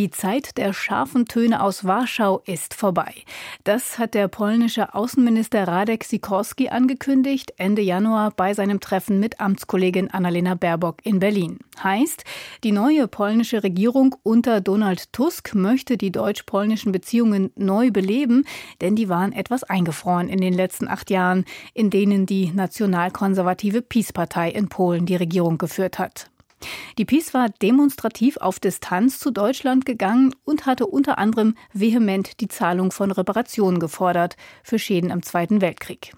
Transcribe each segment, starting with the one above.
die Zeit der scharfen Töne aus Warschau ist vorbei. Das hat der polnische Außenminister Radek Sikorski angekündigt Ende Januar bei seinem Treffen mit Amtskollegin Annalena Baerbock in Berlin. Heißt, die neue polnische Regierung unter Donald Tusk möchte die deutsch-polnischen Beziehungen neu beleben, denn die waren etwas eingefroren in den letzten acht Jahren, in denen die nationalkonservative PiS-Partei in Polen die Regierung geführt hat. Die PiS war demonstrativ auf Distanz zu Deutschland gegangen und hatte unter anderem vehement die Zahlung von Reparationen gefordert für Schäden im Zweiten Weltkrieg.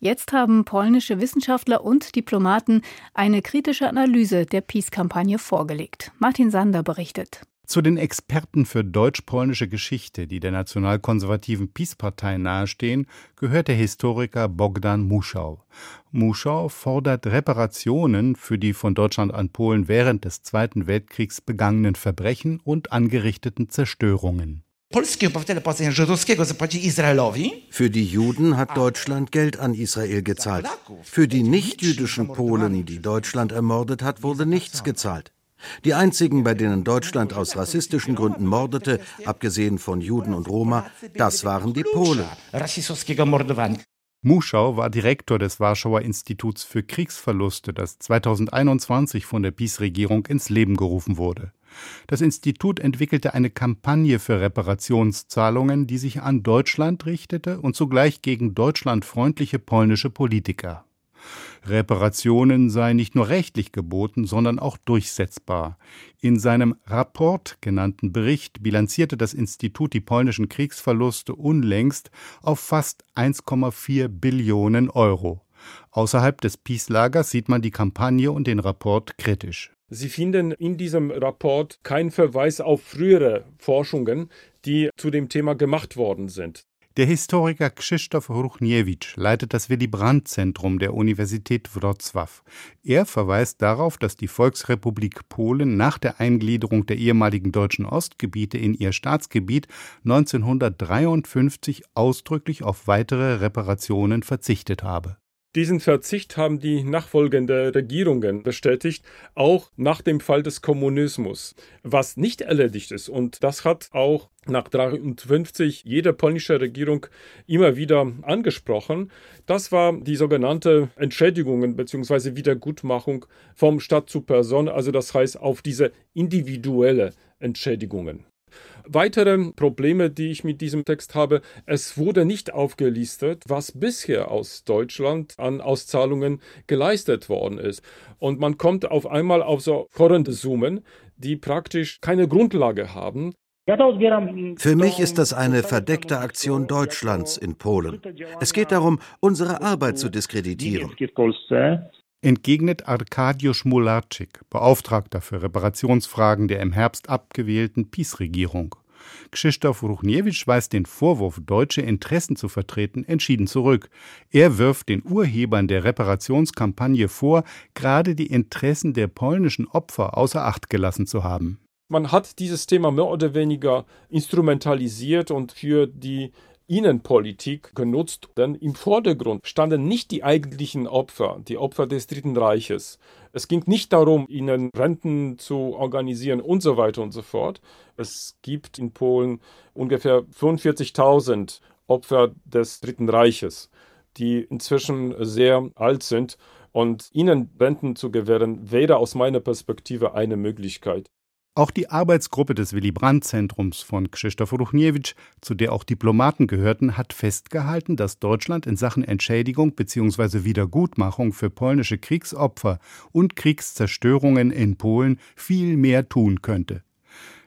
Jetzt haben polnische Wissenschaftler und Diplomaten eine kritische Analyse der Peace-Kampagne vorgelegt. Martin Sander berichtet. Zu den Experten für deutsch-polnische Geschichte, die der nationalkonservativen PiS-Partei nahestehen, gehört der Historiker Bogdan Muschau. Muschau fordert Reparationen für die von Deutschland an Polen während des Zweiten Weltkriegs begangenen Verbrechen und angerichteten Zerstörungen. Für die Juden hat Deutschland Geld an Israel gezahlt. Für die nichtjüdischen Polen, die Deutschland ermordet hat, wurde nichts gezahlt. Die einzigen, bei denen Deutschland aus rassistischen Gründen mordete, abgesehen von Juden und Roma, das waren die Polen. Muschau war Direktor des Warschauer Instituts für Kriegsverluste, das 2021 von der PiS-Regierung ins Leben gerufen wurde. Das Institut entwickelte eine Kampagne für Reparationszahlungen, die sich an Deutschland richtete und zugleich gegen deutschlandfreundliche polnische Politiker. Reparationen seien nicht nur rechtlich geboten, sondern auch durchsetzbar. In seinem Rapport genannten Bericht bilanzierte das Institut die polnischen Kriegsverluste unlängst auf fast 1,4 Billionen Euro. Außerhalb des Peace-Lagers sieht man die Kampagne und den Rapport kritisch. Sie finden in diesem Rapport keinen Verweis auf frühere Forschungen, die zu dem Thema gemacht worden sind. Der Historiker Krzysztof Ruchniewicz leitet das Willy Brandt-Zentrum der Universität Wrocław. Er verweist darauf, dass die Volksrepublik Polen nach der Eingliederung der ehemaligen deutschen Ostgebiete in ihr Staatsgebiet 1953 ausdrücklich auf weitere Reparationen verzichtet habe. Diesen Verzicht haben die nachfolgenden Regierungen bestätigt, auch nach dem Fall des Kommunismus, was nicht erledigt ist. Und das hat auch nach 53 jede polnische Regierung immer wieder angesprochen. Das war die sogenannte Entschädigungen bzw. Wiedergutmachung vom Stadt zu Person, also das heißt auf diese individuelle Entschädigungen. Weitere Probleme, die ich mit diesem Text habe, es wurde nicht aufgelistet, was bisher aus Deutschland an Auszahlungen geleistet worden ist. Und man kommt auf einmal auf so horrende Summen, die praktisch keine Grundlage haben. Für mich ist das eine verdeckte Aktion Deutschlands in Polen. Es geht darum, unsere Arbeit zu diskreditieren entgegnet Arkadiusz Mularczyk, Beauftragter für Reparationsfragen der im Herbst abgewählten PiS-Regierung. Krzysztof Ruchniewicz weist den Vorwurf, deutsche Interessen zu vertreten, entschieden zurück. Er wirft den Urhebern der Reparationskampagne vor, gerade die Interessen der polnischen Opfer außer Acht gelassen zu haben. Man hat dieses Thema mehr oder weniger instrumentalisiert und für die Innenpolitik genutzt, denn im Vordergrund standen nicht die eigentlichen Opfer, die Opfer des Dritten Reiches. Es ging nicht darum, ihnen Renten zu organisieren und so weiter und so fort. Es gibt in Polen ungefähr 45.000 Opfer des Dritten Reiches, die inzwischen sehr alt sind und ihnen Renten zu gewähren, wäre aus meiner Perspektive eine Möglichkeit. Auch die Arbeitsgruppe des Willy Brandt-Zentrums von Krzysztof Ruchniewicz, zu der auch Diplomaten gehörten, hat festgehalten, dass Deutschland in Sachen Entschädigung bzw. Wiedergutmachung für polnische Kriegsopfer und Kriegszerstörungen in Polen viel mehr tun könnte.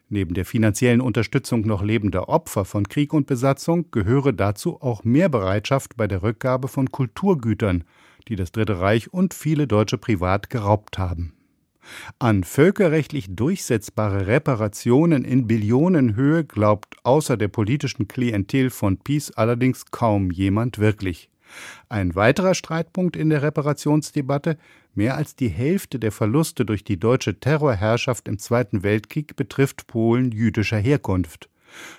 Neben der finanziellen Unterstützung noch lebender Opfer von Krieg und Besatzung gehöre dazu auch mehr Bereitschaft bei der Rückgabe von Kulturgütern, die das Dritte Reich und viele Deutsche privat geraubt haben. An völkerrechtlich durchsetzbare Reparationen in Billionenhöhe glaubt außer der politischen Klientel von Peace allerdings kaum jemand wirklich. Ein weiterer Streitpunkt in der Reparationsdebatte Mehr als die Hälfte der Verluste durch die deutsche Terrorherrschaft im Zweiten Weltkrieg betrifft Polen jüdischer Herkunft.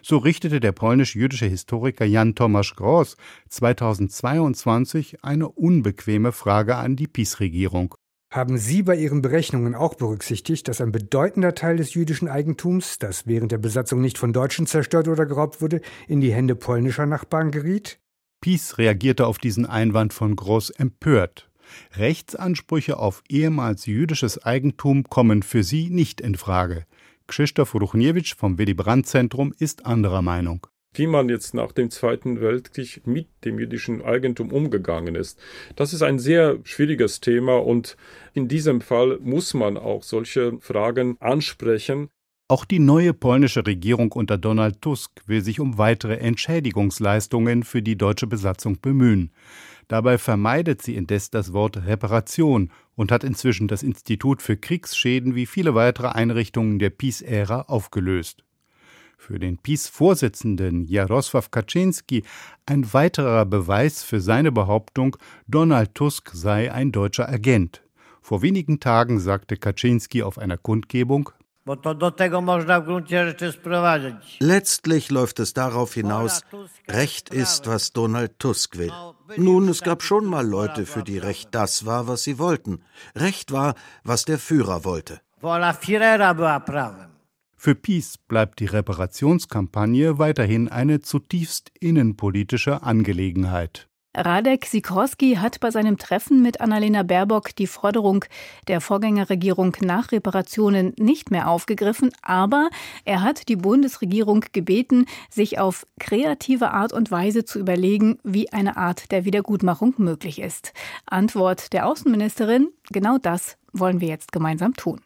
So richtete der polnisch-jüdische Historiker Jan Tomasz Gross 2022 eine unbequeme Frage an die PiS-Regierung. Haben Sie bei Ihren Berechnungen auch berücksichtigt, dass ein bedeutender Teil des jüdischen Eigentums, das während der Besatzung nicht von Deutschen zerstört oder geraubt wurde, in die Hände polnischer Nachbarn geriet? Pies reagierte auf diesen Einwand von Groß empört. Rechtsansprüche auf ehemals jüdisches Eigentum kommen für sie nicht in Frage. Krzysztof Ruchniewicz vom Willy Brandt Zentrum ist anderer Meinung wie man jetzt nach dem Zweiten Weltkrieg mit dem jüdischen Eigentum umgegangen ist. Das ist ein sehr schwieriges Thema und in diesem Fall muss man auch solche Fragen ansprechen. Auch die neue polnische Regierung unter Donald Tusk will sich um weitere Entschädigungsleistungen für die deutsche Besatzung bemühen. Dabei vermeidet sie indes das Wort Reparation und hat inzwischen das Institut für Kriegsschäden wie viele weitere Einrichtungen der Peace-Ära aufgelöst. Für den PiS-Vorsitzenden Jarosław Kaczynski ein weiterer Beweis für seine Behauptung, Donald Tusk sei ein deutscher Agent. Vor wenigen Tagen sagte Kaczynski auf einer Kundgebung, Letztlich läuft es darauf hinaus, Recht ist, was Donald Tusk will. Nun, es gab schon mal Leute, für die Recht das war, was sie wollten. Recht war, was der Führer wollte. Für Peace bleibt die Reparationskampagne weiterhin eine zutiefst innenpolitische Angelegenheit. Radek Sikorski hat bei seinem Treffen mit Annalena Baerbock die Forderung der Vorgängerregierung nach Reparationen nicht mehr aufgegriffen, aber er hat die Bundesregierung gebeten, sich auf kreative Art und Weise zu überlegen, wie eine Art der Wiedergutmachung möglich ist. Antwort der Außenministerin, genau das wollen wir jetzt gemeinsam tun.